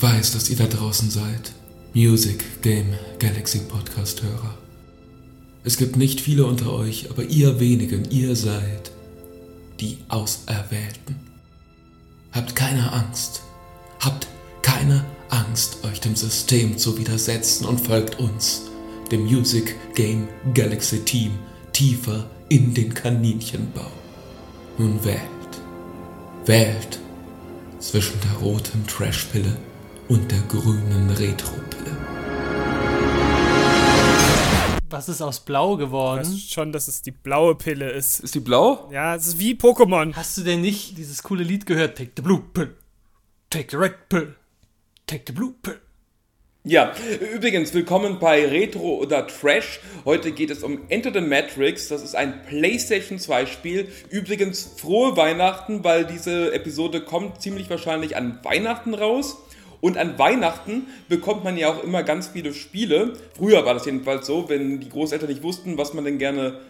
Ich weiß, dass ihr da draußen seid. Music Game Galaxy Podcast Hörer. Es gibt nicht viele unter euch, aber ihr wenigen, ihr seid die Auserwählten. Habt keine Angst. Habt keine Angst, euch dem System zu widersetzen und folgt uns, dem Music Game Galaxy Team, tiefer in den Kaninchenbau. Nun wählt. Wählt zwischen der roten Trashpille und der grünen Retropille. Was ist aus Blau geworden? Ich weiß schon, dass es die blaue Pille ist. Ist die blau? Ja, es ist wie Pokémon. Hast du denn nicht dieses coole Lied gehört? Take the blue pill. Take the red pill. Take the blue pill. Ja, übrigens, willkommen bei Retro oder Trash. Heute geht es um Enter the Matrix. Das ist ein PlayStation 2 Spiel. Übrigens, frohe Weihnachten, weil diese Episode kommt ziemlich wahrscheinlich an Weihnachten raus. Und an Weihnachten bekommt man ja auch immer ganz viele Spiele. Früher war das jedenfalls so, wenn die Großeltern nicht wussten, was man denn gerne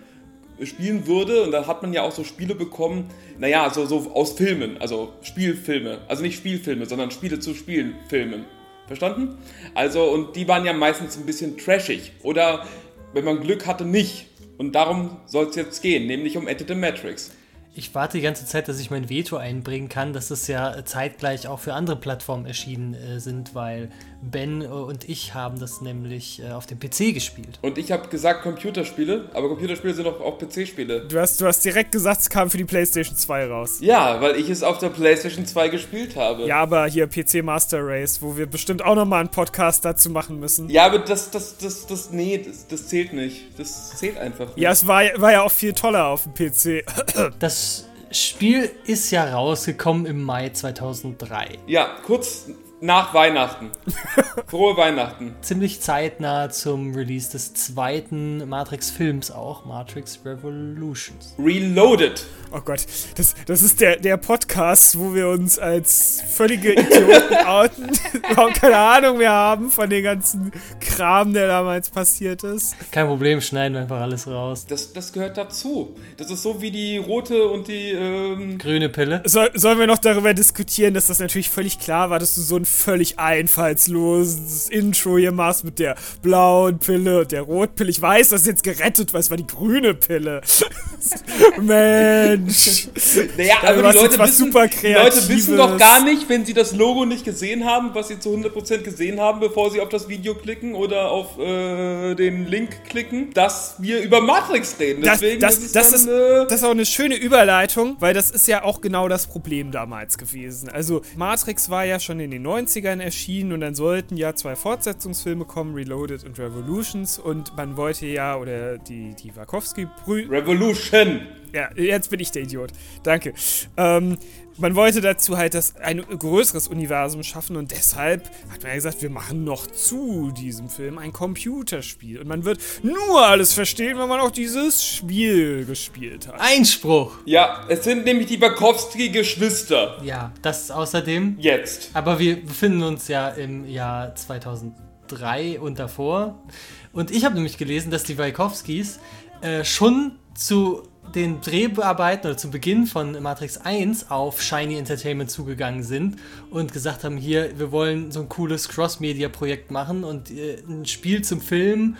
spielen würde. Und dann hat man ja auch so Spiele bekommen, naja, so, so aus Filmen, also Spielfilme. Also nicht Spielfilme, sondern Spiele zu spielen, Filmen. Verstanden? Also, und die waren ja meistens ein bisschen trashig. Oder, wenn man Glück hatte, nicht. Und darum soll es jetzt gehen, nämlich um the Matrix. Ich warte die ganze Zeit, dass ich mein Veto einbringen kann, dass es ja zeitgleich auch für andere Plattformen erschienen äh, sind, weil Ben äh, und ich haben das nämlich äh, auf dem PC gespielt. Und ich habe gesagt Computerspiele, aber Computerspiele sind auch, auch PC-Spiele. Du hast, du hast direkt gesagt, es kam für die PlayStation 2 raus. Ja, weil ich es auf der PlayStation 2 gespielt habe. Ja, aber hier PC Master Race, wo wir bestimmt auch nochmal einen Podcast dazu machen müssen. Ja, aber das, das, das, das, nee, das, das zählt nicht. Das zählt einfach nicht. Ja, es war, war ja auch viel toller auf dem PC. Das Spiel ist ja rausgekommen im Mai 2003. Ja, kurz nach Weihnachten. Frohe Weihnachten. Ziemlich zeitnah zum Release des zweiten Matrix-Films auch, Matrix Revolutions. Reloaded. Oh Gott, das, das ist der, der Podcast, wo wir uns als völlige Idioten outen, überhaupt keine Ahnung mehr haben von dem ganzen Kram, der damals passiert ist. Kein Problem, schneiden wir einfach alles raus. Das, das gehört dazu. Das ist so wie die rote und die. Ähm Grüne Pille. Soll, sollen wir noch darüber diskutieren, dass das natürlich völlig klar war, dass du so ein völlig einfallsloses Intro hier machst mit der blauen Pille und der Rotpille. Ich weiß, das ist jetzt gerettet, weil es war die grüne Pille. Mensch. Naja, aber warst die Leute, wissen, Leute wissen doch gar nicht, wenn sie das Logo nicht gesehen haben, was sie zu 100% gesehen haben, bevor sie auf das Video klicken oder auf äh, den Link klicken, dass wir über Matrix reden. Das, Deswegen das, ist es das, dann, ist, äh, das ist auch eine schöne Überleitung, weil das ist ja auch genau das Problem damals gewesen. Also Matrix war ja schon in den 90ern erschienen und dann sollten ja zwei Fortsetzungsfilme kommen, Reloaded und Revolutions und man wollte ja, oder die, die Wachowski-Brüder, Revolution. ja, jetzt bin ich der Idiot. Danke. Ähm, man wollte dazu halt das ein größeres Universum schaffen und deshalb hat man ja gesagt, wir machen noch zu diesem Film ein Computerspiel. Und man wird nur alles verstehen, wenn man auch dieses Spiel gespielt hat. Einspruch! Ja, es sind nämlich die Wachowski-Geschwister. Ja, das außerdem. Jetzt. Aber wir befinden uns ja im Jahr 2003 und davor. Und ich habe nämlich gelesen, dass die Wajkowskis äh, schon zu den Dreharbeiten oder zum Beginn von Matrix 1 auf Shiny Entertainment zugegangen sind und gesagt haben, hier, wir wollen so ein cooles Cross-Media-Projekt machen und äh, ein Spiel zum Film,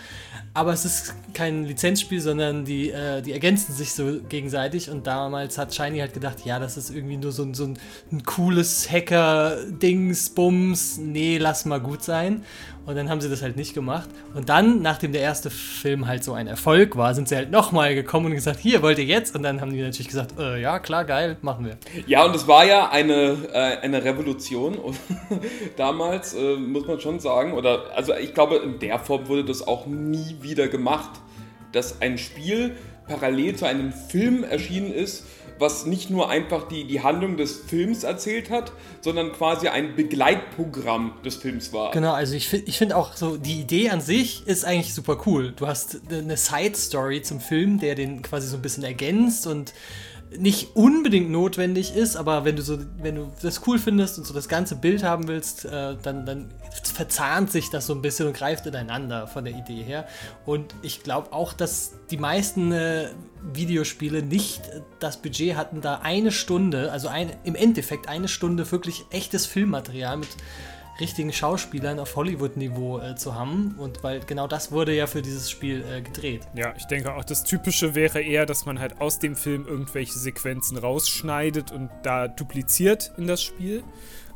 aber es ist kein Lizenzspiel, sondern die, äh, die ergänzen sich so gegenseitig. Und damals hat Shiny halt gedacht, ja, das ist irgendwie nur so so ein, ein cooles Hacker-Dings, Bums, nee, lass mal gut sein. Und dann haben sie das halt nicht gemacht. Und dann, nachdem der erste Film halt so ein Erfolg war, sind sie halt nochmal gekommen und gesagt, hier, wollt ihr jetzt? Und dann haben die natürlich gesagt, äh, ja, klar, geil, machen wir. Ja, und es war ja eine, äh, eine Revolution damals, äh, muss man schon sagen, oder also ich glaube, in der Form wurde das auch nie wieder gemacht, dass ein Spiel parallel zu einem Film erschienen ist, was nicht nur einfach die, die Handlung des Films erzählt hat, sondern quasi ein Begleitprogramm des Films war. Genau, also ich, ich finde auch so, die Idee an sich ist eigentlich super cool. Du hast eine Side-Story zum Film, der den quasi so ein bisschen ergänzt und nicht unbedingt notwendig ist, aber wenn du so, wenn du das cool findest und so das ganze Bild haben willst, äh, dann, dann verzahnt sich das so ein bisschen und greift ineinander von der Idee her. Und ich glaube auch, dass die meisten äh, Videospiele nicht das Budget hatten, da eine Stunde, also ein, im Endeffekt eine Stunde wirklich echtes Filmmaterial mit richtigen Schauspielern auf Hollywood-Niveau äh, zu haben. Und weil genau das wurde ja für dieses Spiel äh, gedreht. Ja, ich denke auch, das Typische wäre eher, dass man halt aus dem Film irgendwelche Sequenzen rausschneidet und da dupliziert in das Spiel.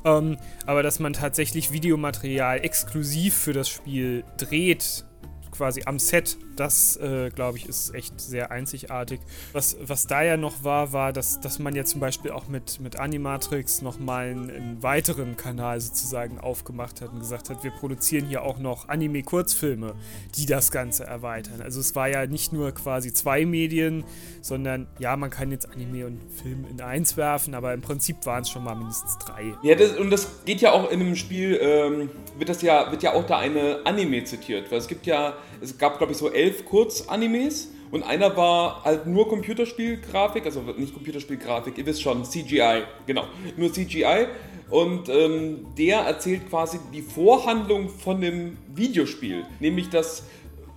Ähm, aber dass man tatsächlich Videomaterial exklusiv für das Spiel dreht, quasi am Set, das äh, glaube ich ist echt sehr einzigartig. Was, was da ja noch war, war, dass, dass man ja zum Beispiel auch mit, mit Animatrix nochmal einen, einen weiteren Kanal sozusagen aufgemacht hat und gesagt hat, wir produzieren hier auch noch Anime-Kurzfilme, die das Ganze erweitern. Also es war ja nicht nur quasi zwei Medien, sondern ja, man kann jetzt Anime und Film in eins werfen, aber im Prinzip waren es schon mal mindestens drei. Ja, das, und das geht ja auch in einem Spiel, ähm, wird das ja, wird ja auch da eine Anime zitiert, weil es gibt ja, es gab glaube ich so elf Kurzanimes und einer war halt nur Computerspielgrafik, also nicht Computerspielgrafik, ihr wisst schon, CGI, genau, nur CGI und ähm, der erzählt quasi die Vorhandlung von dem Videospiel, nämlich dass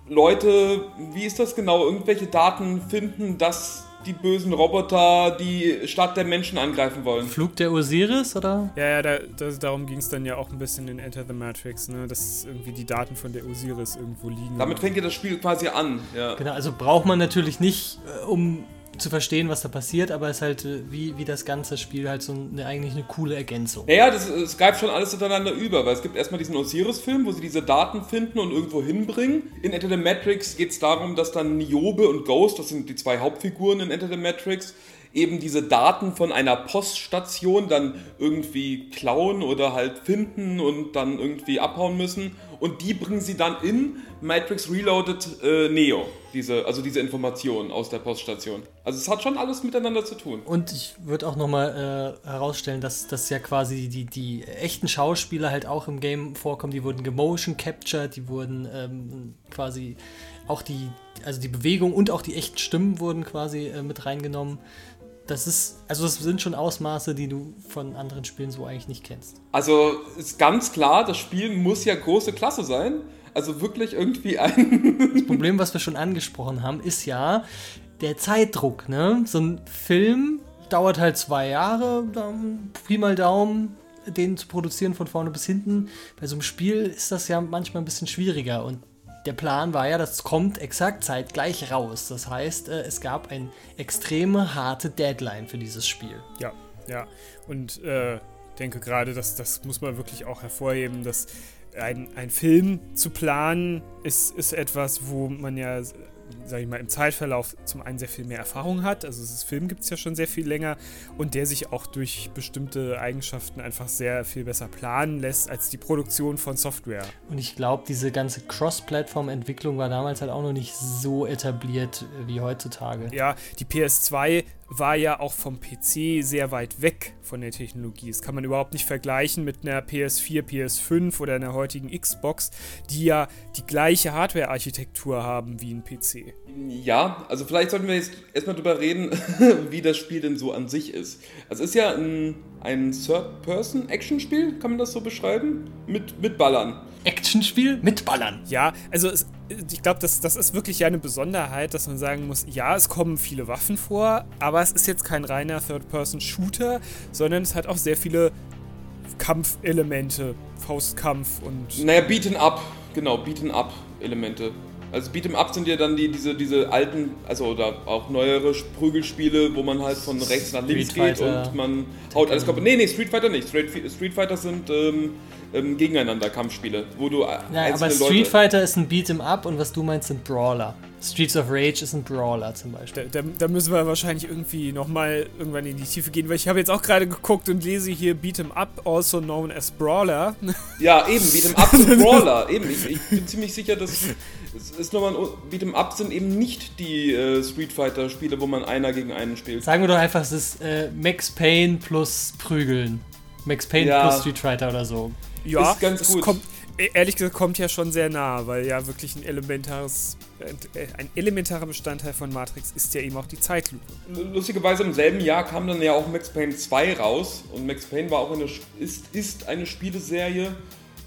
Leute, wie ist das genau, irgendwelche Daten finden, dass die bösen Roboter die Stadt der Menschen angreifen wollen. Flug der Osiris, oder? Ja, ja, da, das, darum ging es dann ja auch ein bisschen in Enter the Matrix, ne? dass irgendwie die Daten von der Osiris irgendwo liegen. Damit fängt ja das Spiel quasi an. Ja. Genau, also braucht man natürlich nicht, äh, um zu verstehen, was da passiert, aber es ist halt äh, wie, wie das ganze Spiel halt so eine, eigentlich eine coole Ergänzung. Naja, das, es greift schon alles miteinander über, weil es gibt erstmal diesen Osiris-Film, wo sie diese Daten finden und irgendwo hinbringen. In Enter the Matrix geht es darum, dass dann Niobe und Ghost, das sind die zwei Hauptfiguren in Enter the Matrix, eben diese Daten von einer Poststation dann irgendwie klauen oder halt finden und dann irgendwie abhauen müssen. Und die bringen sie dann in Matrix Reloaded äh, Neo, diese, also diese Informationen aus der Poststation. Also es hat schon alles miteinander zu tun. Und ich würde auch nochmal äh, herausstellen, dass das ja quasi die, die echten Schauspieler halt auch im Game vorkommen. Die wurden gemotion captured, die wurden ähm, quasi auch die, also die Bewegung und auch die echten Stimmen wurden quasi äh, mit reingenommen. Das ist, also das sind schon Ausmaße, die du von anderen Spielen so eigentlich nicht kennst. Also ist ganz klar, das Spiel muss ja große Klasse sein. Also wirklich irgendwie ein. Das Problem, was wir schon angesprochen haben, ist ja der Zeitdruck. Ne? So ein Film dauert halt zwei Jahre, dann Pi mal Daumen, den zu produzieren von vorne bis hinten. Bei so einem Spiel ist das ja manchmal ein bisschen schwieriger und der Plan war ja, das kommt exakt zeitgleich raus. Das heißt, äh, es gab eine extreme harte Deadline für dieses Spiel. Ja, ja. Und äh, denke gerade, dass das muss man wirklich auch hervorheben, dass ein, ein Film zu planen ist, ist etwas, wo man ja sage ich mal, im Zeitverlauf zum einen sehr viel mehr Erfahrung hat. Also das Film gibt es ja schon sehr viel länger und der sich auch durch bestimmte Eigenschaften einfach sehr viel besser planen lässt als die Produktion von Software. Und ich glaube, diese ganze Cross-Plattform-Entwicklung war damals halt auch noch nicht so etabliert wie heutzutage. Ja, die PS2 war ja auch vom PC sehr weit weg von der Technologie. Das kann man überhaupt nicht vergleichen mit einer PS4, PS5 oder einer heutigen Xbox, die ja die gleiche Hardware-Architektur haben wie ein PC. Ja, also vielleicht sollten wir jetzt erstmal drüber reden, wie das Spiel denn so an sich ist. Also es ist ja ein, ein Third-Person-Action-Spiel, kann man das so beschreiben? Mit, mit Ballern. Actionspiel mit Ballern. Ja, also es, ich glaube, das, das ist wirklich ja eine Besonderheit, dass man sagen muss, ja, es kommen viele Waffen vor, aber es ist jetzt kein reiner Third-Person-Shooter, sondern es hat auch sehr viele Kampfelemente, Faustkampf und... Naja, Beaten Up, genau, Beaten Up-Elemente. Also Beat'em Up sind ja dann die, diese, diese alten, also oder auch neuere Prügelspiele, wo man halt von rechts nach links Street geht Fighter. und man haut alles kaputt. Nee, nee, Street Fighter nicht. Street, Street Fighter sind ähm, ähm, gegeneinander Kampfspiele, wo du Ja, einzelne aber Street Leute... Fighter ist ein Beat'em Up und was du meinst sind Brawler. Streets of Rage ist ein Brawler zum Beispiel. Da, da, da müssen wir wahrscheinlich irgendwie nochmal irgendwann in die Tiefe gehen, weil ich habe jetzt auch gerade geguckt und lese hier Beat'em Up, also known as Brawler. Ja, eben, Beat'em Up sind Brawler. eben, ich, ich bin ziemlich sicher, dass es ist nochmal ein Beat'em Up sind eben nicht die äh, Street Fighter Spiele, wo man einer gegen einen spielt. Sagen wir doch einfach, es ist äh, Max Payne plus Prügeln. Max Payne Ja. plus Street Fighter oder so. Ja, Ist ganz es gut. kommt, e- ehrlich gesagt, kommt ja schon sehr nah, weil ja wirklich ein elementares, äh, ein elementarer Bestandteil von Matrix ist ja eben auch die Zeitlupe. Lustigerweise im selben Jahr kam dann ja auch Max Payne 2 raus und Max Payne war auch eine, ist, ist eine Spieleserie,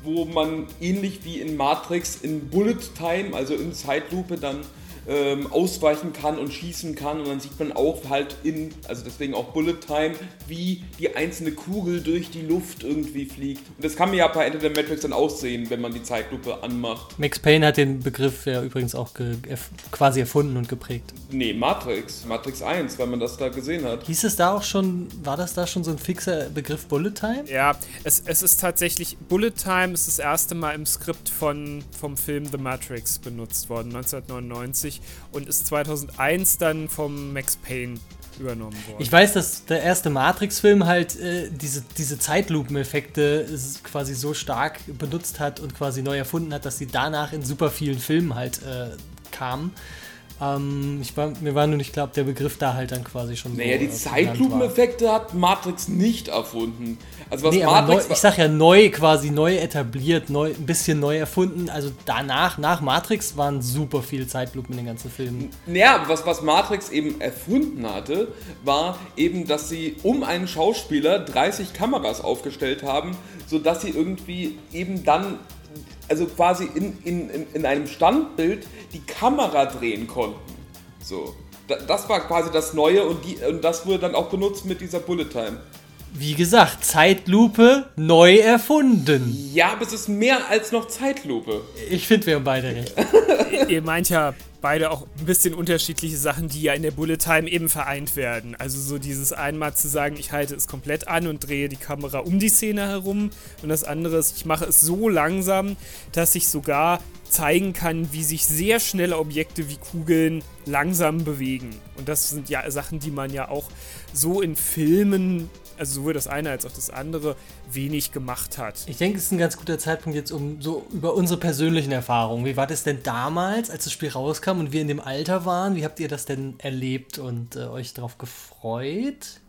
wo man ähnlich wie in Matrix in Bullet Time, also in Zeitlupe, dann ähm, ausweichen kann und schießen kann. Und dann sieht man auch halt in, also deswegen auch Bullet Time, wie die einzelne Kugel durch die Luft irgendwie fliegt. Und das kann man ja bei Enter the Matrix dann aussehen, wenn man die Zeitlupe anmacht. Max Payne hat den Begriff ja übrigens auch ge erf quasi erfunden und geprägt. Nee, Matrix. Matrix 1, weil man das da gesehen hat. Hieß es da auch schon, war das da schon so ein fixer Begriff Bullet Time? Ja, es, es ist tatsächlich, Bullet Time ist das erste Mal im Skript von, vom Film The Matrix benutzt worden, 1999 und ist 2001 dann vom Max Payne übernommen worden. Ich weiß, dass der erste Matrix-Film halt äh, diese, diese Zeitlupeneffekte quasi so stark benutzt hat und quasi neu erfunden hat, dass sie danach in super vielen Filmen halt äh, kamen. Ähm, ich war, mir war nur nicht klar, ob der Begriff da halt dann quasi schon Naja, so, die äh, Zeitlupeneffekte hat Matrix nicht erfunden. Also was Nee, aber neu, Matrix ich sag ja neu, quasi neu etabliert, neu, ein bisschen neu erfunden. Also danach, nach Matrix waren super viele Zeitlupen in den ganzen Filmen. Naja, was, was Matrix eben erfunden hatte, war eben, dass sie um einen Schauspieler 30 Kameras aufgestellt haben, sodass sie irgendwie eben dann, also quasi in, in, in, in einem Standbild die Kamera drehen konnten. So. Da- Das war quasi das Neue und, die, und das wurde dann auch benutzt mit dieser Bullet Time. Wie gesagt, Zeitlupe neu erfunden. Ja, aber es ist mehr als noch Zeitlupe. Ich finde, wir haben beide recht. Ihr meint ja beide auch ein bisschen unterschiedliche Sachen, die ja in der Bullet Time eben vereint werden. Also so dieses einmal zu sagen, ich halte es komplett an und drehe die Kamera um die Szene herum und das andere ist, ich mache es so langsam, dass ich sogar zeigen kann, wie sich sehr schnelle Objekte wie Kugeln langsam bewegen. Und das sind ja Sachen, die man ja auch so in Filmen, also sowohl das eine als auch das andere, wenig gemacht hat. Ich denke, es ist ein ganz guter Zeitpunkt jetzt, um so über unsere persönlichen Erfahrungen. Wie war das denn damals, als das Spiel rauskam und wir in dem Alter waren? Wie habt ihr das denn erlebt und äh, euch darauf gefreut?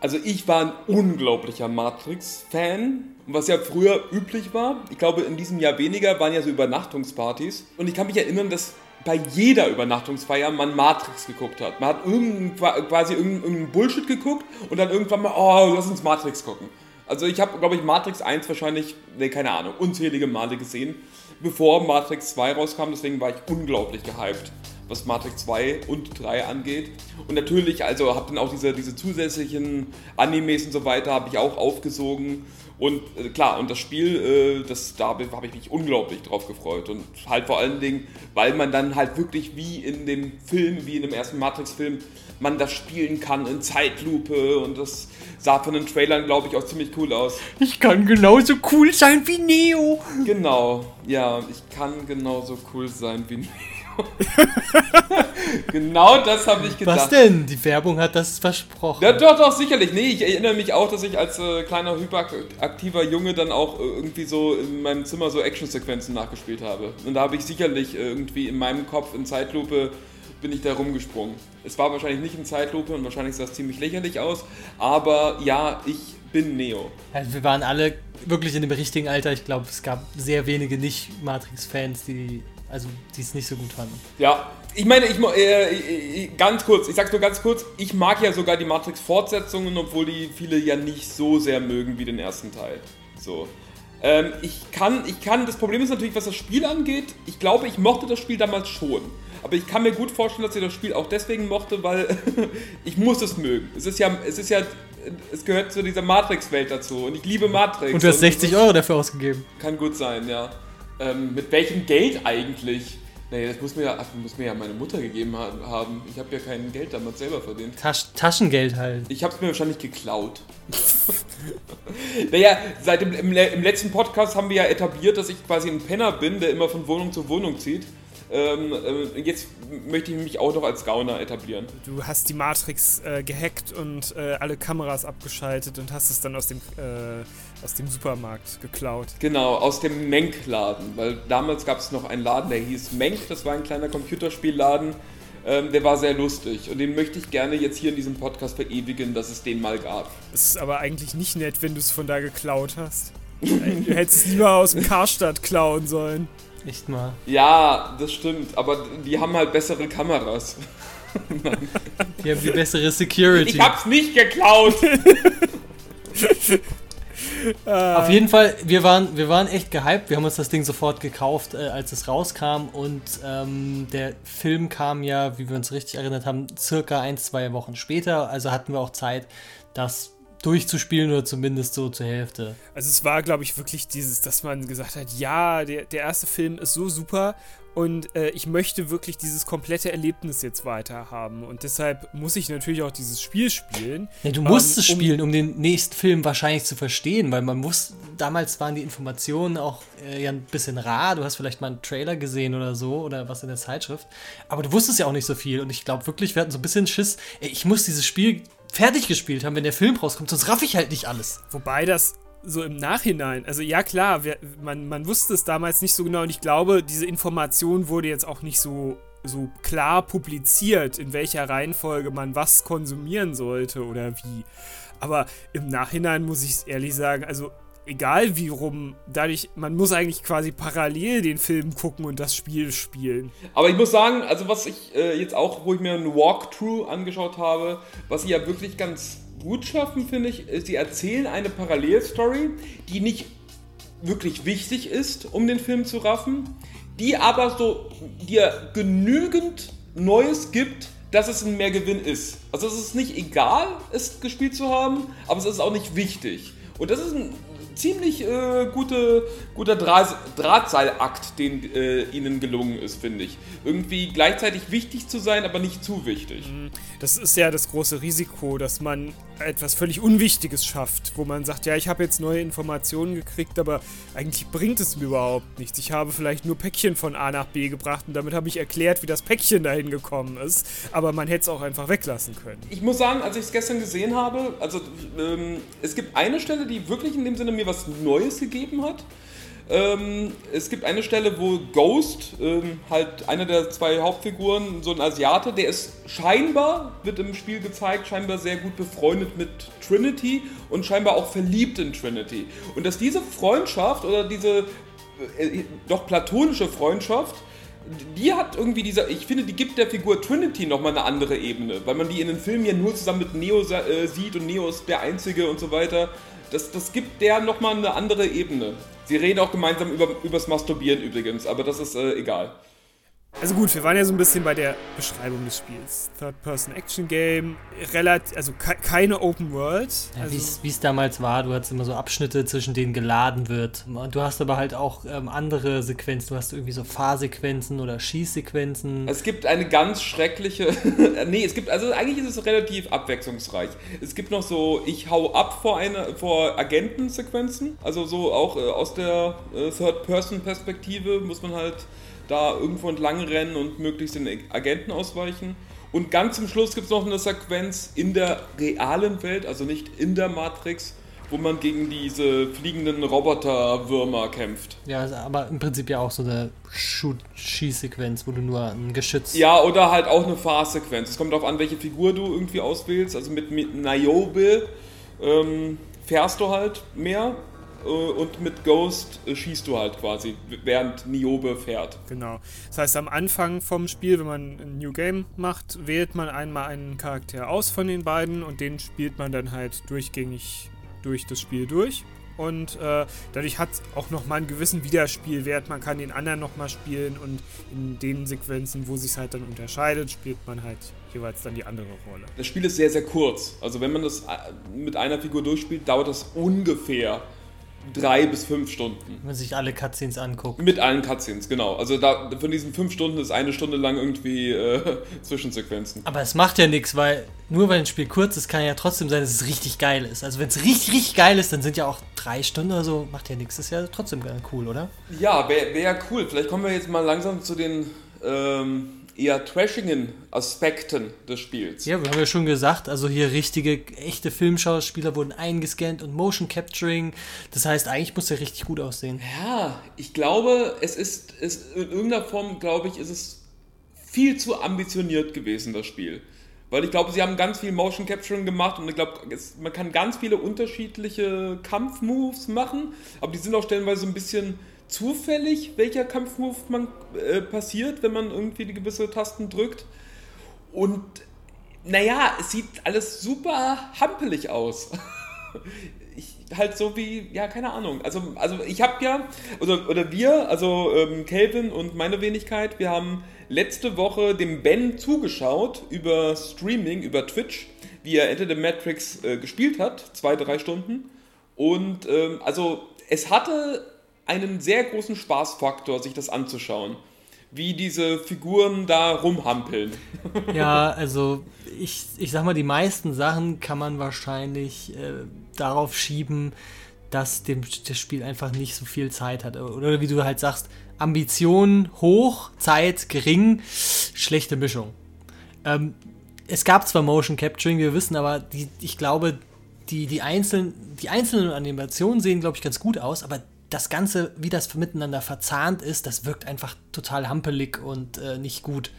Also ich war ein unglaublicher Matrix-Fan, was ja früher üblich war. Ich glaube, in diesem Jahr weniger waren ja so Übernachtungspartys. Und ich kann mich erinnern, dass bei jeder Übernachtungsfeier man Matrix geguckt hat. Man hat irgendein, quasi irgendeinen Bullshit geguckt und dann irgendwann mal, oh, lass uns Matrix gucken. Also ich habe, glaube ich, Matrix 1 wahrscheinlich, ne, keine Ahnung, unzählige Male gesehen, bevor Matrix 2 rauskam. Deswegen war ich unglaublich gehypt, was Matrix 2 und 3 angeht. Und natürlich, also habe dann auch diese, diese zusätzlichen Animes und so weiter, habe ich auch aufgesogen. Und äh, klar, und das Spiel, äh, das, da habe ich mich unglaublich drauf gefreut. Und halt vor allen Dingen, weil man dann halt wirklich wie in dem Film, wie in dem ersten Matrix-Film, man das spielen kann in Zeitlupe. Und das sah von den Trailern, glaube ich, auch ziemlich cool aus. Ich kann genauso cool sein wie Neo. Genau, ja, ich kann genauso cool sein wie Neo. genau das habe ich gedacht. Was denn? Die Werbung hat das versprochen. Ja, doch, doch, sicherlich. Nee, ich erinnere mich auch, dass ich als äh, kleiner hyperaktiver Junge dann auch äh, irgendwie so in meinem Zimmer so Actionsequenzen nachgespielt habe. Und da habe ich sicherlich äh, irgendwie in meinem Kopf in Zeitlupe bin ich da rumgesprungen. Es war wahrscheinlich nicht in Zeitlupe und wahrscheinlich sah es ziemlich lächerlich aus, aber ja, ich bin Neo. Also wir waren alle wirklich in dem richtigen Alter. Ich glaube, es gab sehr wenige Nicht-Matrix-Fans, die also die es nicht so gut fanden. Ja, ich meine, ich, mo- äh, äh, ganz kurz, ich sag's nur ganz kurz, ich mag ja sogar die Matrix-Fortsetzungen, obwohl die viele ja nicht so sehr mögen wie den ersten Teil. So. Ähm, ich kann, ich kann, das Problem ist natürlich, was das Spiel angeht, ich glaube, ich mochte das Spiel damals schon. Aber ich kann mir gut vorstellen, dass ich das Spiel auch deswegen mochte, weil ich muss es mögen. Es ist ja, es ist ja, es gehört zu dieser Matrix-Welt dazu und ich liebe Matrix. Und du hast es 60 ist- Euro dafür ausgegeben. kann gut sein, ja. Ähm, mit welchem Geld eigentlich? Nee, das muss mir ja, muss mir ja meine Mutter gegeben ha- haben. Ich habe ja kein Geld damals selber verdient. Tasch Taschengeld halt. Ich habe es mir wahrscheinlich geklaut. naja, seit dem im, im letzten Podcast haben wir ja etabliert, dass ich quasi ein Penner bin, der immer von Wohnung zu Wohnung zieht. Ähm, äh, jetzt möchte ich mich auch noch als Gauner etablieren. Du hast die Matrix äh, gehackt und äh, alle Kameras abgeschaltet und hast es dann aus dem, äh, aus dem Supermarkt geklaut. Genau, aus dem Menk-Laden, weil damals gab es noch einen Laden, der hieß Menk, das war ein kleiner Computerspielladen, ähm, der war sehr lustig und den möchte ich gerne jetzt hier in diesem Podcast verewigen, dass es den mal gab. Es ist aber eigentlich nicht nett, wenn du es von da geklaut hast. du hättest es lieber aus dem Karstadt klauen sollen. Echt mal. Ja, das stimmt, aber die haben halt bessere Kameras. Die haben die bessere Security. Ich hab's nicht geklaut! Auf jeden Fall, wir waren, wir waren echt gehypt. Wir haben uns das Ding sofort gekauft, äh, als es rauskam. Und ähm, der Film kam ja, wie wir uns richtig erinnert haben, circa ein, zwei Wochen später. Also hatten wir auch Zeit, das durchzuspielen oder zumindest so zur Hälfte. Also es war, glaube ich, wirklich dieses, dass man gesagt hat, ja, der, der erste Film ist so super und äh, ich möchte wirklich dieses komplette Erlebnis jetzt weiter haben. Und deshalb muss ich natürlich auch dieses Spiel spielen. Ja, du musst ähm, es spielen, um den nächsten Film wahrscheinlich zu verstehen, weil man muss, damals waren die Informationen auch äh, ja ein bisschen rar. Du hast vielleicht mal einen Trailer gesehen oder so oder was in der Zeitschrift. Aber du wusstest ja auch nicht so viel. Und ich glaube wirklich, wir hatten so ein bisschen Schiss, ey, ich muss dieses Spiel fertig gespielt haben, wenn der Film rauskommt, sonst raff ich halt nicht alles. Wobei das so im Nachhinein, also ja klar, wir, man, man wusste es damals nicht so genau und ich glaube, diese Information wurde jetzt auch nicht so, so klar publiziert, in welcher Reihenfolge man was konsumieren sollte oder wie. Aber im Nachhinein muss ich ehrlich sagen, also egal wie rum, dadurch, man muss eigentlich quasi parallel den Film gucken und das Spiel spielen. Aber ich muss sagen, also was ich äh, jetzt auch, wo ich mir einen Walkthrough angeschaut habe, was sie ja wirklich ganz gut schaffen, finde ich, ist, sie erzählen eine Parallelstory, die nicht wirklich wichtig ist, um den Film zu raffen, die aber so dir genügend Neues gibt, dass es ein Mehrgewinn ist. Also es ist nicht egal, es gespielt zu haben, aber es ist auch nicht wichtig. Und das ist ein ziemlich äh, gute, guter Dra Drahtseilakt, den äh, ihnen gelungen ist, finde ich. Irgendwie gleichzeitig wichtig zu sein, aber nicht zu wichtig. Mhm. Das ist ja das große Risiko, dass man etwas völlig Unwichtiges schafft, wo man sagt, ja, ich habe jetzt neue Informationen gekriegt, aber eigentlich bringt es mir überhaupt nichts. Ich habe vielleicht nur Päckchen von A nach B gebracht und damit habe ich erklärt, wie das Päckchen dahin gekommen ist, aber man hätte es auch einfach weglassen können. Ich muss sagen, als ich es gestern gesehen habe, also ähm, es gibt eine Stelle, die wirklich in dem Sinne mir was Neues gegeben hat. Ähm, es gibt eine Stelle, wo Ghost, ähm, halt einer der zwei Hauptfiguren, so ein Asiate, der ist scheinbar, wird im Spiel gezeigt, scheinbar sehr gut befreundet mit Trinity und scheinbar auch verliebt in Trinity. Und dass diese Freundschaft oder diese äh, doch platonische Freundschaft, die hat irgendwie dieser, ich finde, die gibt der Figur Trinity nochmal eine andere Ebene, weil man die in den Filmen ja nur zusammen mit Neo äh, sieht und Neo ist der Einzige und so weiter das, das gibt der nochmal eine andere Ebene. Sie reden auch gemeinsam über, übers Masturbieren übrigens, aber das ist äh, egal. Also gut, wir waren ja so ein bisschen bei der Beschreibung des Spiels. Third-Person-Action-Game, relativ, also ke keine Open World. Ja, also Wie es damals war, du hattest immer so Abschnitte, zwischen denen geladen wird. Du hast aber halt auch ähm, andere Sequenzen. Du hast irgendwie so Fahrsequenzen oder Schießsequenzen. Es gibt eine ganz schreckliche. nee, es gibt, also eigentlich ist es relativ abwechslungsreich. Es gibt noch so, ich hau ab vor, eine, vor Agentensequenzen. Also so auch äh, aus der äh, Third-Person-Perspektive muss man halt da irgendwo entlang rennen und möglichst den Agenten ausweichen. Und ganz zum Schluss gibt es noch eine Sequenz in der realen Welt, also nicht in der Matrix, wo man gegen diese fliegenden Roboterwürmer kämpft. Ja, aber im Prinzip ja auch so eine Schießsequenz, wo du nur ein Geschütz. Ja, oder halt auch eine Fahrsequenz. Es kommt darauf an, welche Figur du irgendwie auswählst. Also mit, mit Niobe ähm, fährst du halt mehr und mit Ghost äh, schießt du halt quasi, während Niobe fährt. Genau. Das heißt, am Anfang vom Spiel, wenn man ein New Game macht, wählt man einmal einen Charakter aus von den beiden und den spielt man dann halt durchgängig durch das Spiel durch. Und äh, dadurch hat es auch nochmal einen gewissen Wiederspielwert. Man kann den anderen nochmal spielen und in den Sequenzen, wo sich halt dann unterscheidet, spielt man halt jeweils dann die andere Rolle. Das Spiel ist sehr, sehr kurz. Also wenn man das äh, mit einer Figur durchspielt, dauert das ungefähr drei bis fünf Stunden. Wenn man sich alle Cutscenes anguckt. Mit allen Cutscenes, genau. Also da, von diesen fünf Stunden ist eine Stunde lang irgendwie äh, Zwischensequenzen. Aber es macht ja nichts, weil nur weil ein Spiel kurz ist, kann ja trotzdem sein, dass es richtig geil ist. Also wenn es richtig, richtig geil ist, dann sind ja auch drei Stunden oder so, macht ja nichts. Das ist ja trotzdem cool, oder? Ja, wäre wär cool. Vielleicht kommen wir jetzt mal langsam zu den ähm, eher trashigen Aspekten des Spiels. Ja, wir haben ja schon gesagt, also hier richtige, echte Filmschauspieler wurden eingescannt und Motion Capturing. Das heißt, eigentlich muss der richtig gut aussehen. Ja, ich glaube, es ist, es, in irgendeiner Form, glaube ich, ist es viel zu ambitioniert gewesen, das Spiel. Weil ich glaube, sie haben ganz viel Motion Capturing gemacht und ich glaube, man kann ganz viele unterschiedliche Kampfmoves machen, aber die sind auch stellenweise ein bisschen zufällig, welcher Kampfmove man, äh, passiert, wenn man irgendwie die gewisse Tasten drückt. Und naja, es sieht alles super hampelig aus. ich halt so wie, ja, keine Ahnung. Also, also ich habe ja, oder, oder wir, also ähm, Kelvin und meine Wenigkeit, wir haben letzte Woche dem Ben zugeschaut über Streaming, über Twitch, wie er Enter the Matrix äh, gespielt hat, zwei, drei Stunden. Und ähm, also es hatte einen sehr großen Spaßfaktor, sich das anzuschauen. Wie diese Figuren da rumhampeln. Ja, also ich, ich sag mal, die meisten Sachen kann man wahrscheinlich äh, darauf schieben, dass dem, das Spiel einfach nicht so viel Zeit hat. Oder wie du halt sagst, Ambition hoch, Zeit gering, schlechte Mischung. Ähm, es gab zwar Motion Capturing, wir wissen, aber die, ich glaube, die, die, einzelnen, die einzelnen Animationen sehen, glaube ich, ganz gut aus, aber das Ganze, wie das miteinander verzahnt ist, das wirkt einfach total hampelig und äh, nicht gut.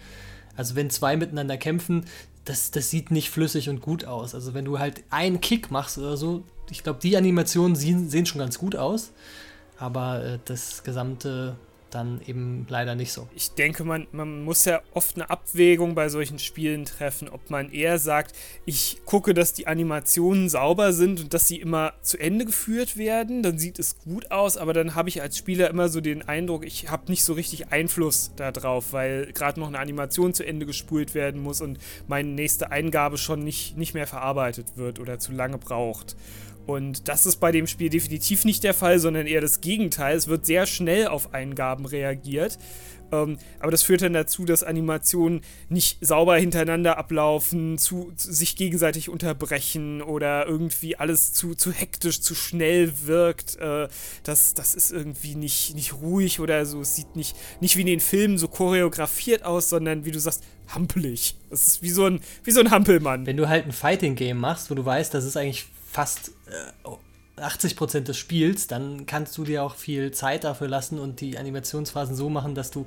Also wenn zwei miteinander kämpfen, das, das sieht nicht flüssig und gut aus. Also wenn du halt einen Kick machst oder so, ich glaube, die Animationen sehen, sehen schon ganz gut aus, aber äh, das gesamte dann eben leider nicht so. Ich denke, man, man muss ja oft eine Abwägung bei solchen Spielen treffen, ob man eher sagt, ich gucke, dass die Animationen sauber sind und dass sie immer zu Ende geführt werden, dann sieht es gut aus, aber dann habe ich als Spieler immer so den Eindruck, ich habe nicht so richtig Einfluss darauf, weil gerade noch eine Animation zu Ende gespult werden muss und meine nächste Eingabe schon nicht, nicht mehr verarbeitet wird oder zu lange braucht. Und das ist bei dem Spiel definitiv nicht der Fall, sondern eher das Gegenteil. Es wird sehr schnell auf Eingaben reagiert. Ähm, aber das führt dann dazu, dass Animationen nicht sauber hintereinander ablaufen, zu, zu, sich gegenseitig unterbrechen oder irgendwie alles zu, zu hektisch, zu schnell wirkt. Äh, das, das ist irgendwie nicht, nicht ruhig oder so. Es sieht nicht, nicht wie in den Filmen so choreografiert aus, sondern wie du sagst, hampelig. Das ist wie so ein, wie so ein Hampelmann. Wenn du halt ein Fighting-Game machst, wo du weißt, das ist eigentlich fast äh, 80% des Spiels, dann kannst du dir auch viel Zeit dafür lassen und die Animationsphasen so machen, dass du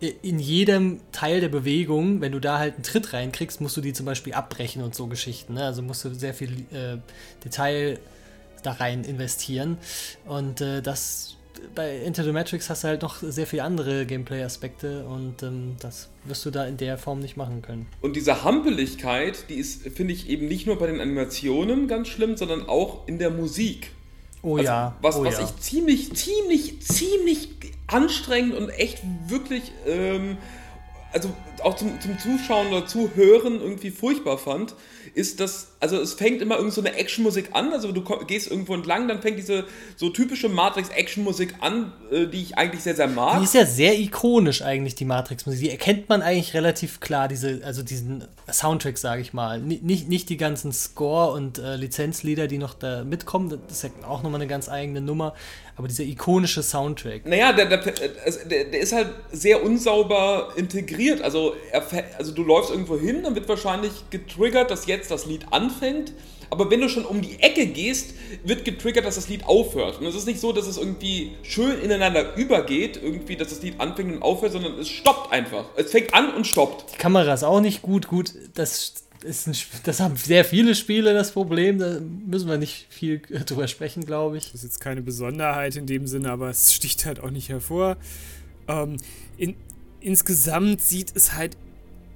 in jedem Teil der Bewegung, wenn du da halt einen Tritt reinkriegst, musst du die zum Beispiel abbrechen und so Geschichten. Ne? Also musst du sehr viel äh, Detail da rein investieren. Und äh, das bei Into the Matrix hast du halt noch sehr viele andere Gameplay-Aspekte und ähm, das wirst du da in der Form nicht machen können. Und diese Hampeligkeit, die ist, finde ich, eben nicht nur bei den Animationen ganz schlimm, sondern auch in der Musik. Oh also, ja. Was, oh was ja. ich ziemlich, ziemlich, ziemlich anstrengend und echt wirklich, ähm, also auch zum, zum Zuschauen oder Zuhören irgendwie furchtbar fand, ist das, also es fängt immer irgend so eine Actionmusik an, also du gehst irgendwo entlang, dann fängt diese so typische Matrix-Actionmusik an, äh, die ich eigentlich sehr, sehr mag. Die ist ja sehr ikonisch eigentlich, die Matrix-Musik. Die erkennt man eigentlich relativ klar, diese, also diesen Soundtrack, sage ich mal. N nicht, nicht die ganzen Score- und äh, Lizenzlieder, die noch da mitkommen, das ist ja auch nochmal eine ganz eigene Nummer, aber dieser ikonische Soundtrack. Naja, der, der, der, der ist halt sehr unsauber integriert, also, er, also du läufst irgendwo hin, dann wird wahrscheinlich getriggert, dass jetzt das Lied anfängt. Aber wenn du schon um die Ecke gehst, wird getriggert, dass das Lied aufhört. Und es ist nicht so, dass es irgendwie schön ineinander übergeht, irgendwie, dass das Lied anfängt und aufhört, sondern es stoppt einfach. Es fängt an und stoppt. Die Kamera ist auch nicht gut. Gut, das ist ein, das haben sehr viele Spiele das Problem. Da müssen wir nicht viel drüber sprechen, glaube ich. Das ist jetzt keine Besonderheit in dem Sinne, aber es sticht halt auch nicht hervor. Ähm, in, insgesamt sieht es halt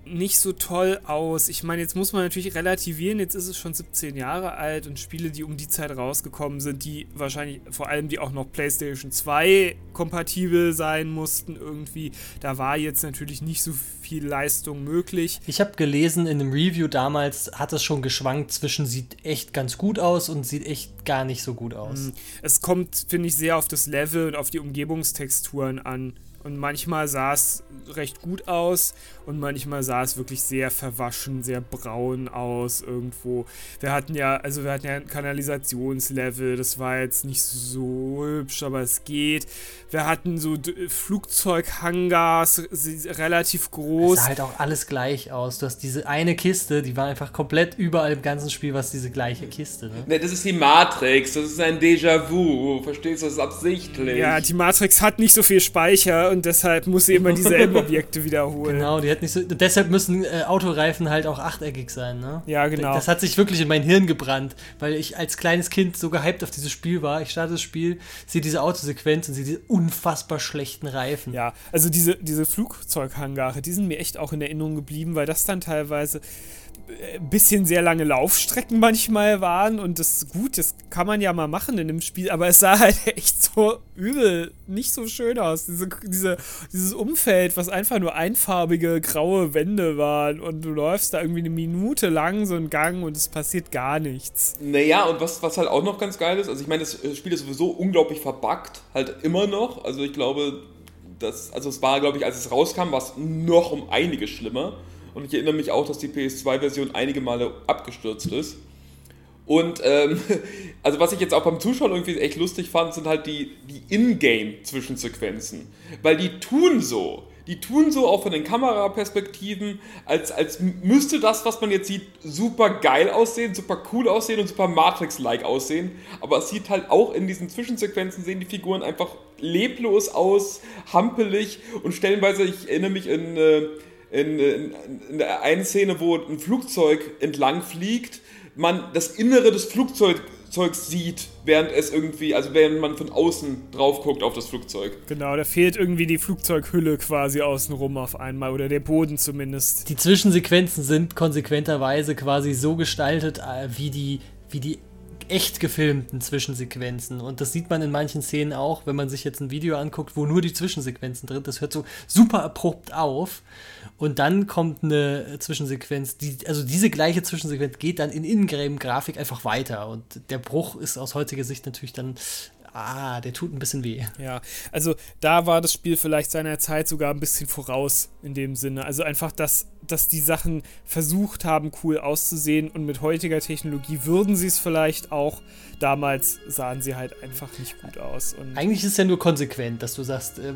nicht so toll aus. Ich meine, jetzt muss man natürlich relativieren, jetzt ist es schon 17 Jahre alt und Spiele, die um die Zeit rausgekommen sind, die wahrscheinlich vor allem die auch noch PlayStation 2 kompatibel sein mussten irgendwie, da war jetzt natürlich nicht so viel Leistung möglich. Ich habe gelesen, in einem Review damals hat es schon geschwankt zwischen sieht echt ganz gut aus und sieht echt gar nicht so gut aus. Es kommt, finde ich, sehr auf das Level und auf die Umgebungstexturen an. Und manchmal sah es recht gut aus und manchmal sah es wirklich sehr verwaschen, sehr braun aus irgendwo. Wir hatten ja, also wir hatten ja ein Kanalisationslevel, das war jetzt nicht so hübsch, aber es geht. Wir hatten so Flugzeughangars, relativ groß. Es sah halt auch alles gleich aus. Du hast diese eine Kiste, die war einfach komplett überall im ganzen Spiel, was diese gleiche Kiste. Ne? Ne, das ist die Matrix, das ist ein Déjà-vu, verstehst du, das ist absichtlich. Ja, die Matrix hat nicht so viel Speicher und deshalb muss sie immer dieselben Objekte wiederholen. Genau, die hat nicht so. Deshalb müssen äh, Autoreifen halt auch achteckig sein, ne? Ja, genau. Das hat sich wirklich in mein Hirn gebrannt, weil ich als kleines Kind so gehypt auf dieses Spiel war. Ich starte das Spiel, sehe diese Autosequenz und sehe diese unfassbar schlechten Reifen. Ja, also diese, diese Flugzeughangare, die sind mir echt auch in Erinnerung geblieben, weil das dann teilweise ein bisschen sehr lange Laufstrecken manchmal waren und das gut, das kann man ja mal machen in dem Spiel, aber es sah halt echt so übel, nicht so schön aus. Diese, diese, dieses Umfeld, was einfach nur einfarbige graue Wände waren und du läufst da irgendwie eine Minute lang so einen Gang und es passiert gar nichts. Naja, und was, was halt auch noch ganz geil ist, also ich meine, das Spiel ist sowieso unglaublich verbuggt, halt immer noch. Also ich glaube, das, also es war, glaube ich, als es rauskam, war es noch um einiges schlimmer. Und ich erinnere mich auch, dass die PS2-Version einige Male abgestürzt ist. Und ähm, also was ich jetzt auch beim Zuschauen irgendwie echt lustig fand, sind halt die, die Ingame-Zwischensequenzen. Weil die tun so. Die tun so auch von den Kameraperspektiven, als, als müsste das, was man jetzt sieht, super geil aussehen, super cool aussehen und super Matrix-like aussehen. Aber es sieht halt auch in diesen Zwischensequenzen, sehen die Figuren einfach leblos aus, hampelig und stellenweise, ich erinnere mich in, äh, in, in, in der einen Szene, wo ein Flugzeug entlang fliegt, man das Innere des Flugzeugs sieht, während es irgendwie, also während man von außen drauf guckt auf das Flugzeug. Genau, da fehlt irgendwie die Flugzeughülle quasi außenrum auf einmal oder der Boden zumindest. Die Zwischensequenzen sind konsequenterweise quasi so gestaltet, äh, wie die, wie die echt gefilmten Zwischensequenzen. Und das sieht man in manchen Szenen auch, wenn man sich jetzt ein Video anguckt, wo nur die Zwischensequenzen drin sind. Das hört so super abrupt auf. Und dann kommt eine Zwischensequenz, die, also diese gleiche Zwischensequenz geht dann in Ingame-Grafik einfach weiter. Und der Bruch ist aus heutiger Sicht natürlich dann ah, der tut ein bisschen weh. Ja, also da war das Spiel vielleicht seiner Zeit sogar ein bisschen voraus in dem Sinne. Also einfach, dass, dass die Sachen versucht haben, cool auszusehen und mit heutiger Technologie würden sie es vielleicht auch. Damals sahen sie halt einfach nicht gut aus. Und Eigentlich ist es ja nur konsequent, dass du sagst, äh,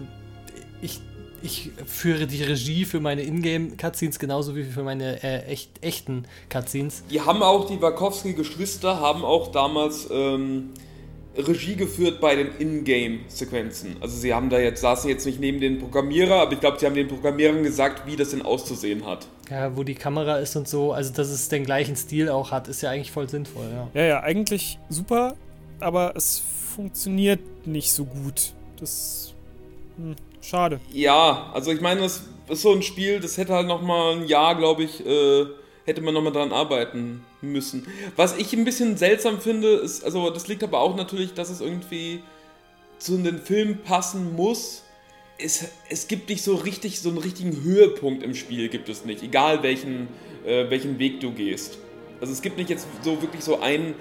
ich ich führe die Regie für meine Ingame-Cutscenes genauso wie für meine äh, echt, echten Cutscenes. Die haben auch, die Wachowski-Geschwister haben auch damals ähm, Regie geführt bei den Ingame-Sequenzen. Also sie haben da jetzt, saßen jetzt nicht neben den Programmierer, aber ich glaube, sie haben den Programmierern gesagt, wie das denn auszusehen hat. Ja, wo die Kamera ist und so, also dass es den gleichen Stil auch hat, ist ja eigentlich voll sinnvoll, ja. Ja, ja, eigentlich super, aber es funktioniert nicht so gut. Das. Hm, schade. Ja, also ich meine, das ist so ein Spiel, das hätte halt nochmal ein Jahr, glaube ich, äh, hätte man nochmal dran arbeiten müssen. Was ich ein bisschen seltsam finde, ist, also das liegt aber auch natürlich, dass es irgendwie zu den Film passen muss. Es, es gibt nicht so richtig, so einen richtigen Höhepunkt im Spiel gibt es nicht, egal welchen, äh, welchen Weg du gehst. Also es gibt nicht jetzt so wirklich so einen,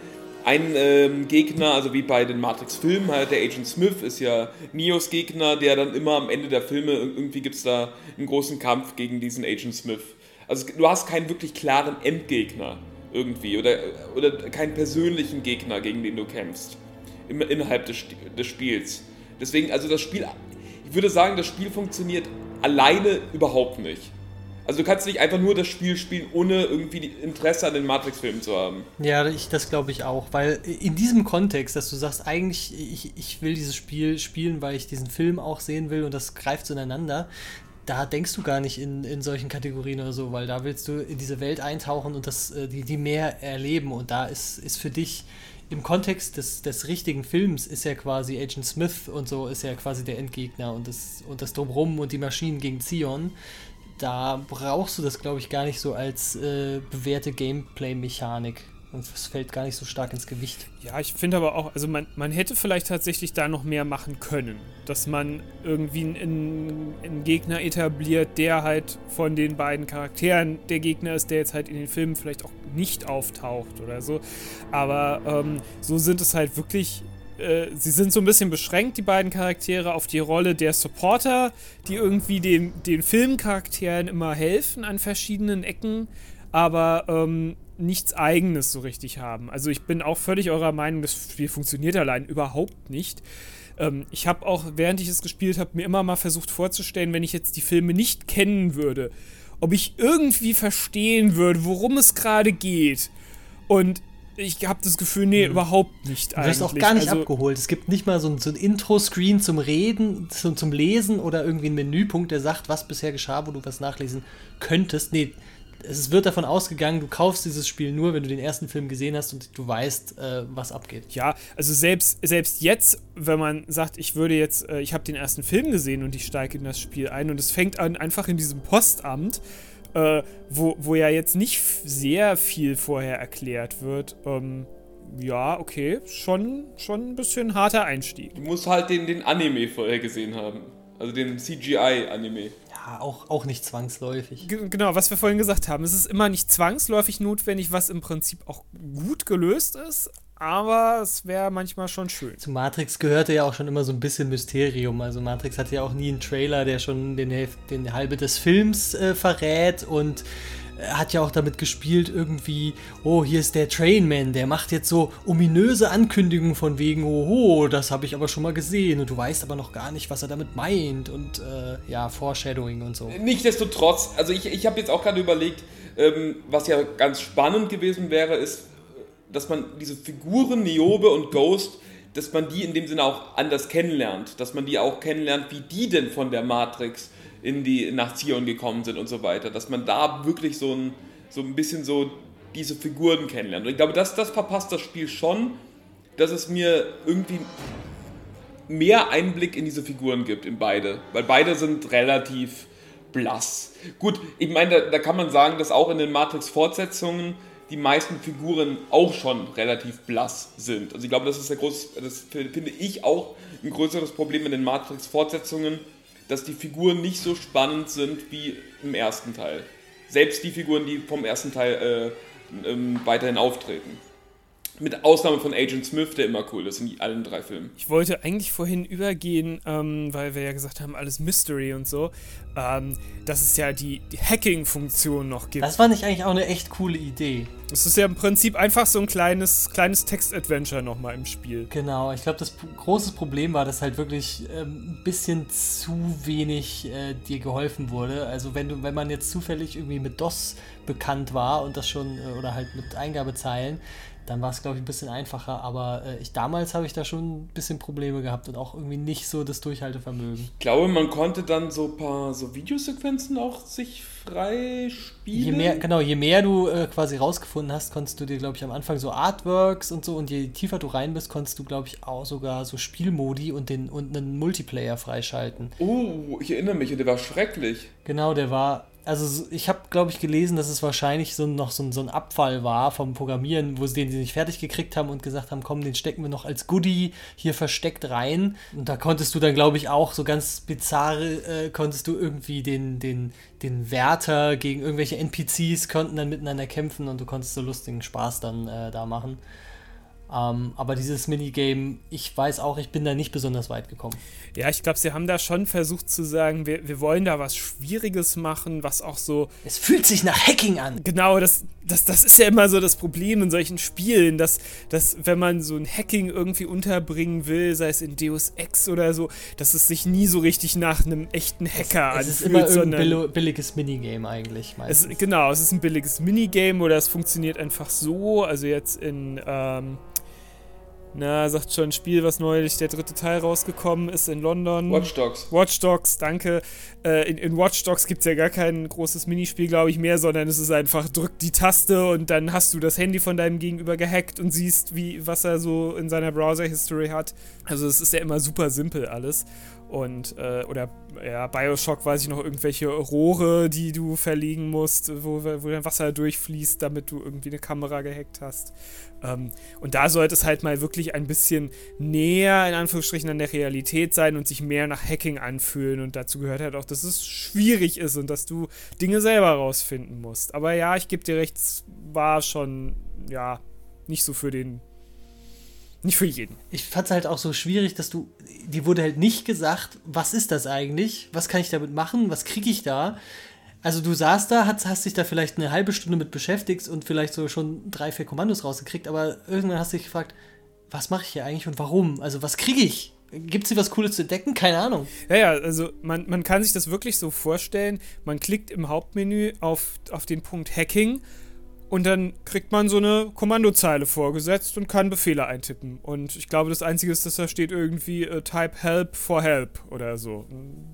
einen ähm, Gegner, also wie bei den Matrix-Filmen, halt der Agent Smith ist ja Neos Gegner, der dann immer am Ende der Filme, irgendwie gibt es da einen großen Kampf gegen diesen Agent Smith. Also du hast keinen wirklich klaren Endgegner irgendwie oder, oder keinen persönlichen Gegner, gegen den du kämpfst im, innerhalb des, des Spiels. Deswegen, also das Spiel, ich würde sagen, das Spiel funktioniert alleine überhaupt nicht. Also du kannst nicht einfach nur das Spiel spielen, ohne irgendwie Interesse an den Matrix-Filmen zu haben. Ja, ich, das glaube ich auch, weil in diesem Kontext, dass du sagst, eigentlich, ich, ich will dieses Spiel spielen, weil ich diesen Film auch sehen will und das greift so ineinander, da denkst du gar nicht in, in solchen Kategorien oder so, weil da willst du in diese Welt eintauchen und das, äh, die, die mehr erleben. Und da ist, ist für dich im Kontext des, des richtigen Films ist ja quasi Agent Smith und so ist ja quasi der Endgegner und das, und das Drumrum und die Maschinen gegen Zion. Da brauchst du das, glaube ich, gar nicht so als äh, bewährte Gameplay-Mechanik. Und es fällt gar nicht so stark ins Gewicht. Ja, ich finde aber auch, also man, man hätte vielleicht tatsächlich da noch mehr machen können. Dass man irgendwie einen, einen Gegner etabliert, der halt von den beiden Charakteren der Gegner ist, der jetzt halt in den Filmen vielleicht auch nicht auftaucht oder so. Aber ähm, so sind es halt wirklich äh, sie sind so ein bisschen beschränkt, die beiden Charaktere, auf die Rolle der Supporter, die irgendwie den, den Filmcharakteren immer helfen an verschiedenen Ecken, aber ähm, nichts Eigenes so richtig haben. Also ich bin auch völlig eurer Meinung, das Spiel funktioniert allein überhaupt nicht. Ähm, ich habe auch, während ich es gespielt habe, mir immer mal versucht vorzustellen, wenn ich jetzt die Filme nicht kennen würde, ob ich irgendwie verstehen würde, worum es gerade geht. Und ich habe das Gefühl, nee, mhm. überhaupt nicht du wirst auch gar nicht also, abgeholt. Es gibt nicht mal so ein, so ein Intro-Screen zum Reden, zum, zum Lesen oder irgendwie ein Menüpunkt, der sagt, was bisher geschah, wo du was nachlesen könntest. Nee, es wird davon ausgegangen, du kaufst dieses Spiel nur, wenn du den ersten Film gesehen hast und du weißt, äh, was abgeht. Ja, also selbst, selbst jetzt, wenn man sagt, ich würde jetzt, äh, ich habe den ersten Film gesehen und ich steige in das Spiel ein und es fängt an einfach in diesem Postamt äh, wo, wo ja jetzt nicht sehr viel vorher erklärt wird. Ähm, ja, okay, schon, schon ein bisschen harter Einstieg. Du musst halt den, den Anime vorher gesehen haben. Also den CGI-Anime. Ja, auch, auch nicht zwangsläufig. G genau, was wir vorhin gesagt haben. Es ist immer nicht zwangsläufig notwendig, was im Prinzip auch gut gelöst ist, aber es wäre manchmal schon schön. Zu Matrix gehörte ja auch schon immer so ein bisschen Mysterium. Also Matrix hatte ja auch nie einen Trailer, der schon den, den halbe des Films äh, verrät und hat ja auch damit gespielt, irgendwie, oh, hier ist der Trainman, der macht jetzt so ominöse Ankündigungen von wegen, oh, das habe ich aber schon mal gesehen und du weißt aber noch gar nicht, was er damit meint und äh, ja, Foreshadowing und so. Nichtsdestotrotz, also ich, ich habe jetzt auch gerade überlegt, ähm, was ja ganz spannend gewesen wäre, ist, dass man diese Figuren Niobe und Ghost dass man die in dem Sinne auch anders kennenlernt, dass man die auch kennenlernt, wie die denn von der Matrix in die, nach Zion gekommen sind und so weiter. Dass man da wirklich so ein, so ein bisschen so diese Figuren kennenlernt. Und ich glaube, das, das verpasst das Spiel schon, dass es mir irgendwie mehr Einblick in diese Figuren gibt, in beide. Weil beide sind relativ blass. Gut, ich meine, da, da kann man sagen, dass auch in den Matrix-Fortsetzungen die meisten Figuren auch schon relativ blass sind. Also ich glaube, das ist der groß, das finde ich auch ein größeres Problem in den Matrix-Fortsetzungen, dass die Figuren nicht so spannend sind wie im ersten Teil. Selbst die Figuren, die vom ersten Teil äh, ähm, weiterhin auftreten. Mit Ausnahme von Agent Smith, der immer cool ist in allen drei Filmen. Ich wollte eigentlich vorhin übergehen, ähm, weil wir ja gesagt haben, alles Mystery und so, ähm, dass es ja die, die Hacking-Funktion noch gibt. Das fand ich eigentlich auch eine echt coole Idee. Es ist ja im Prinzip einfach so ein kleines, kleines Text-Adventure nochmal im Spiel. Genau, ich glaube, das große Problem war, dass halt wirklich ähm, ein bisschen zu wenig äh, dir geholfen wurde. Also wenn du, wenn man jetzt zufällig irgendwie mit DOS bekannt war und das schon, äh, oder halt mit Eingabezeilen, dann war es, glaube ich, ein bisschen einfacher. Aber äh, ich, damals habe ich da schon ein bisschen Probleme gehabt und auch irgendwie nicht so das Durchhaltevermögen. Ich glaube, man konnte dann so ein paar so Videosequenzen auch sich frei spielen. Je mehr, genau, je mehr du äh, quasi rausgefunden hast, konntest du dir, glaube ich, am Anfang so Artworks und so und je tiefer du rein bist, konntest du, glaube ich, auch sogar so Spielmodi und, den, und einen Multiplayer freischalten. Oh, ich erinnere mich, der war schrecklich. Genau, der war also ich habe, glaube ich, gelesen, dass es wahrscheinlich so noch so, so, ein Abfall war vom Programmieren, wo sie den sie nicht fertig gekriegt haben und gesagt haben, komm, den stecken wir noch als Goodie hier versteckt rein. Und da konntest du dann, glaube ich, auch so ganz bizarre, äh, konntest du irgendwie den, den, den Wärter gegen irgendwelche NPCs konnten dann miteinander kämpfen und du konntest so lustigen Spaß dann äh, da machen. Ähm, aber dieses Minigame, ich weiß auch, ich bin da nicht besonders weit gekommen. Ja, ich glaube, sie haben da schon versucht zu sagen, wir, wir wollen da was Schwieriges machen, was auch so. Es fühlt sich nach Hacking an. Genau, das, das, das ist ja immer so das Problem in solchen Spielen, dass, dass wenn man so ein Hacking irgendwie unterbringen will, sei es in Deus Ex oder so, dass es sich nie so richtig nach einem echten Hacker es, es anfühlt. Es ist immer ein billiges Minigame eigentlich. Es, genau, es ist ein billiges Minigame oder es funktioniert einfach so. Also jetzt in. Ähm, na, sagt schon, ein Spiel, was neulich der dritte Teil rausgekommen ist in London. Watch Dogs. Watch Dogs, danke. Äh, in, in Watch Dogs gibt es ja gar kein großes Minispiel, glaube ich, mehr, sondern es ist einfach, drück die Taste und dann hast du das Handy von deinem Gegenüber gehackt und siehst, wie, was er so in seiner Browser-History hat. Also es ist ja immer super simpel alles. Und, äh, oder ja, Bioshock weiß ich noch, irgendwelche Rohre, die du verlegen musst, wo, wo dein Wasser durchfließt, damit du irgendwie eine Kamera gehackt hast. Ähm, und da sollte es halt mal wirklich ein bisschen näher, in Anführungsstrichen, an der Realität sein und sich mehr nach Hacking anfühlen. Und dazu gehört halt auch, dass es schwierig ist und dass du Dinge selber rausfinden musst. Aber ja, ich gebe dir recht, es war schon, ja, nicht so für den nicht für jeden. Ich fand es halt auch so schwierig, dass du, dir wurde halt nicht gesagt, was ist das eigentlich? Was kann ich damit machen? Was kriege ich da? Also du saßt da, hast, hast dich da vielleicht eine halbe Stunde mit beschäftigt und vielleicht so schon drei, vier Kommandos rausgekriegt, aber irgendwann hast du dich gefragt, was mache ich hier eigentlich und warum? Also was kriege ich? Gibt es hier was Cooles zu entdecken? Keine Ahnung. Ja, ja, also man, man kann sich das wirklich so vorstellen. Man klickt im Hauptmenü auf, auf den Punkt Hacking und dann kriegt man so eine Kommandozeile vorgesetzt und kann Befehle eintippen. Und ich glaube, das Einzige ist, dass da steht irgendwie uh, Type Help for Help oder so.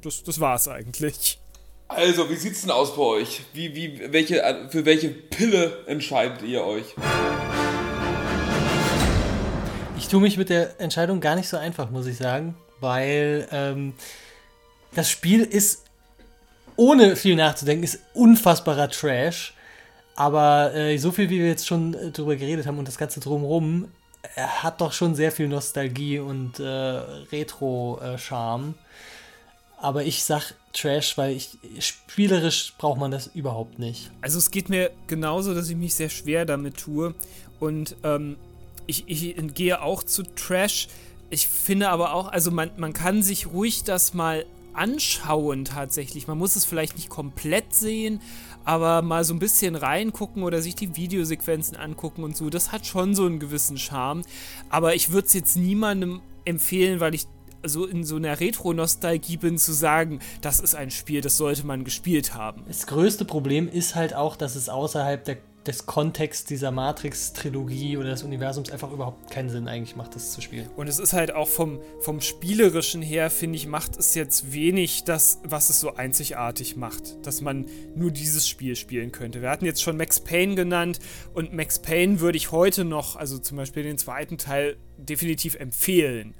Das, das war's eigentlich. Also, wie sieht's denn aus bei euch? Wie, wie, welche, für welche Pille entscheidet ihr euch? Ich tue mich mit der Entscheidung gar nicht so einfach, muss ich sagen, weil ähm, das Spiel ist ohne viel nachzudenken, ist unfassbarer Trash. Aber äh, so viel, wie wir jetzt schon äh, drüber geredet haben und das Ganze drumherum, er hat doch schon sehr viel Nostalgie und äh, Retro-Charme. Aber ich sag Trash, weil ich spielerisch braucht man das überhaupt nicht. Also es geht mir genauso, dass ich mich sehr schwer damit tue. Und ähm, ich, ich gehe auch zu Trash. Ich finde aber auch, also man, man kann sich ruhig das mal anschauen tatsächlich. Man muss es vielleicht nicht komplett sehen, aber mal so ein bisschen reingucken oder sich die Videosequenzen angucken und so, das hat schon so einen gewissen Charme. Aber ich würde es jetzt niemandem empfehlen, weil ich so in so einer Retro-Nostalgie bin, zu sagen, das ist ein Spiel, das sollte man gespielt haben. Das größte Problem ist halt auch, dass es außerhalb der des Kontexts dieser Matrix-Trilogie oder des Universums einfach überhaupt keinen Sinn eigentlich macht, das zu spielen. Und es ist halt auch vom, vom Spielerischen her, finde ich, macht es jetzt wenig das, was es so einzigartig macht, dass man nur dieses Spiel spielen könnte. Wir hatten jetzt schon Max Payne genannt und Max Payne würde ich heute noch, also zum Beispiel den zweiten Teil, definitiv empfehlen.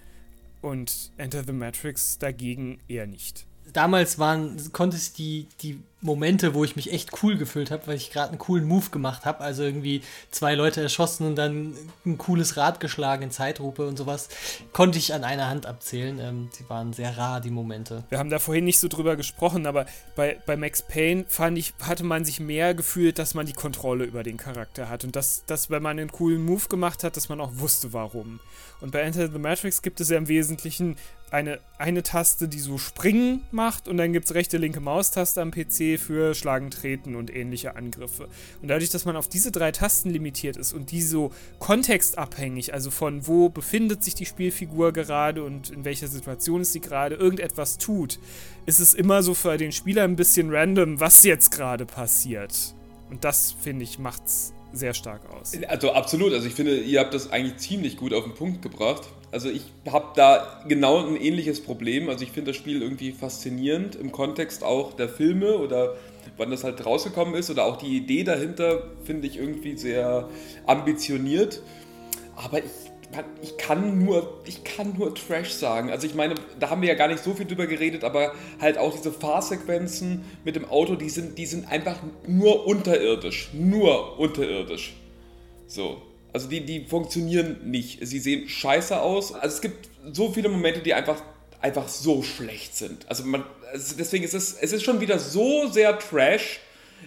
Und Enter the Matrix dagegen eher nicht damals waren, konnte ich die, die Momente, wo ich mich echt cool gefühlt habe, weil ich gerade einen coolen Move gemacht habe, also irgendwie zwei Leute erschossen und dann ein cooles Rad geschlagen in Zeitrupe und sowas, konnte ich an einer Hand abzählen. Ähm, die waren sehr rar, die Momente. Wir haben da vorhin nicht so drüber gesprochen, aber bei, bei Max Payne fand ich, hatte man sich mehr gefühlt, dass man die Kontrolle über den Charakter hat und dass, dass wenn man einen coolen Move gemacht hat, dass man auch wusste, warum. Und bei Enter the Matrix gibt es ja im Wesentlichen eine, eine Taste, die so Springen macht und dann gibt es rechte, linke Maustaste am PC für Schlagen, Treten und ähnliche Angriffe. Und dadurch, dass man auf diese drei Tasten limitiert ist und die so kontextabhängig, also von wo befindet sich die Spielfigur gerade und in welcher Situation ist sie gerade, irgendetwas tut, ist es immer so für den Spieler ein bisschen random, was jetzt gerade passiert. Und das, finde ich, macht's sehr stark aus. Also absolut. Also ich finde, ihr habt das eigentlich ziemlich gut auf den Punkt gebracht. Also ich habe da genau ein ähnliches Problem. Also ich finde das Spiel irgendwie faszinierend im Kontext auch der Filme oder wann das halt rausgekommen ist oder auch die Idee dahinter finde ich irgendwie sehr ambitioniert. Aber ich ich kann nur, ich kann nur Trash sagen. Also ich meine, da haben wir ja gar nicht so viel drüber geredet, aber halt auch diese Fahrsequenzen mit dem Auto, die sind, die sind einfach nur unterirdisch. Nur unterirdisch. So. Also die, die funktionieren nicht. Sie sehen scheiße aus. Also es gibt so viele Momente, die einfach, einfach so schlecht sind. Also man, deswegen ist es, es ist schon wieder so sehr Trash,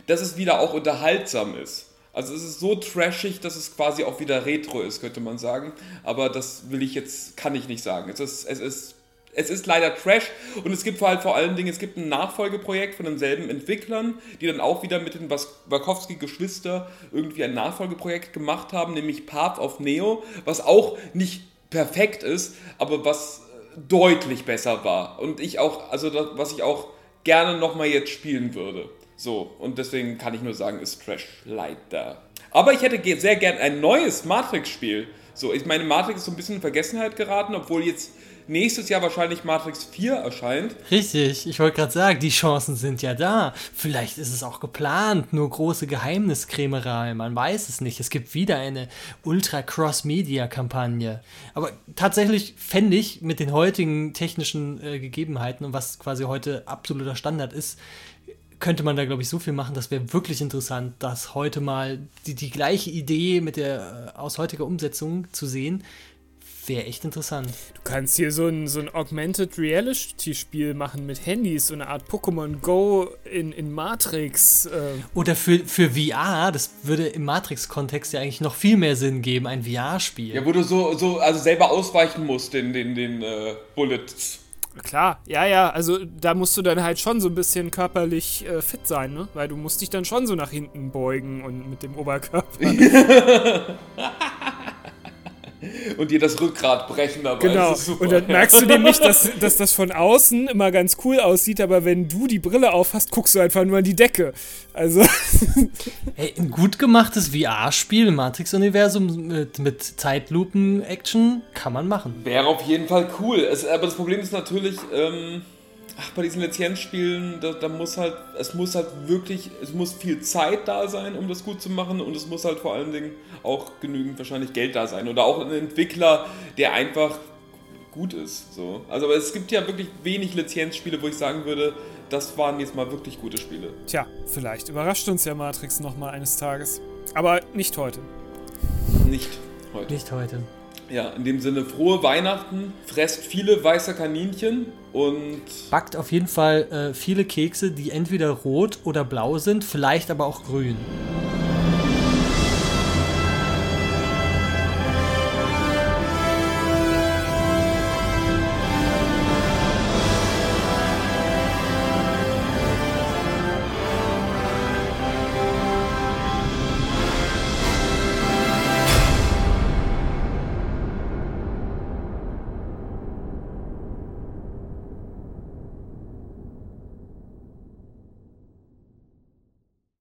dass es wieder auch unterhaltsam ist. Also es ist so trashig, dass es quasi auch wieder Retro ist, könnte man sagen. Aber das will ich jetzt, kann ich nicht sagen. Es ist, es ist, es ist leider Trash und es gibt halt vor allen Dingen, es gibt ein Nachfolgeprojekt von denselben Entwicklern, die dann auch wieder mit den Wachowski-Geschwister irgendwie ein Nachfolgeprojekt gemacht haben, nämlich Path of Neo, was auch nicht perfekt ist, aber was deutlich besser war. Und ich auch, also das, was ich auch gerne nochmal jetzt spielen würde. So, und deswegen kann ich nur sagen, ist Trash leider. Aber ich hätte sehr gern ein neues Matrix-Spiel. So, ich meine, Matrix ist so ein bisschen in Vergessenheit geraten, obwohl jetzt nächstes Jahr wahrscheinlich Matrix 4 erscheint. Richtig, ich wollte gerade sagen, die Chancen sind ja da. Vielleicht ist es auch geplant, nur große Geheimniskrämerei, man weiß es nicht. Es gibt wieder eine Ultra-Cross-Media-Kampagne. Aber tatsächlich fände ich mit den heutigen technischen äh, Gegebenheiten und was quasi heute absoluter Standard ist, könnte man da, glaube ich, so viel machen, das wäre wirklich interessant, das heute mal die, die gleiche Idee mit der äh, aus heutiger Umsetzung zu sehen. Wäre echt interessant. Du kannst hier so ein, so ein Augmented Reality-Spiel machen mit Handys, so eine Art Pokémon Go in, in Matrix. Äh. Oder für, für VR, das würde im Matrix-Kontext ja eigentlich noch viel mehr Sinn geben, ein VR-Spiel. Ja, wo du so, so also selber ausweichen musst den, den, den äh, Bullets. Klar, ja, ja, also da musst du dann halt schon so ein bisschen körperlich äh, fit sein, ne? Weil du musst dich dann schon so nach hinten beugen und mit dem Oberkörper. und dir das Rückgrat brechen dabei. Genau. Und dann merkst du nämlich, dass, dass das von außen immer ganz cool aussieht, aber wenn du die Brille aufhast, guckst du einfach nur an die Decke. Also. hey, ein gut gemachtes VR-Spiel im Matrix-Universum mit, mit Zeitlupen-Action kann man machen. Wäre auf jeden Fall cool. Es, aber das Problem ist natürlich. Ähm ach, bei diesen Lizenzspielen, da, da, muss halt, es muss halt wirklich, es muss viel Zeit da sein, um das gut zu machen und es muss halt vor allen Dingen auch genügend wahrscheinlich Geld da sein oder auch ein Entwickler, der einfach gut ist. So. Also aber es gibt ja wirklich wenig Lizenzspiele, wo ich sagen würde, das waren jetzt mal wirklich gute Spiele. Tja, vielleicht überrascht uns ja Matrix nochmal eines Tages. Aber nicht heute. Nicht heute. Nicht heute. Ja, in dem Sinne, frohe Weihnachten, fresst viele weiße Kaninchen und Backt auf jeden Fall äh, viele Kekse, die entweder rot oder blau sind, vielleicht aber auch grün.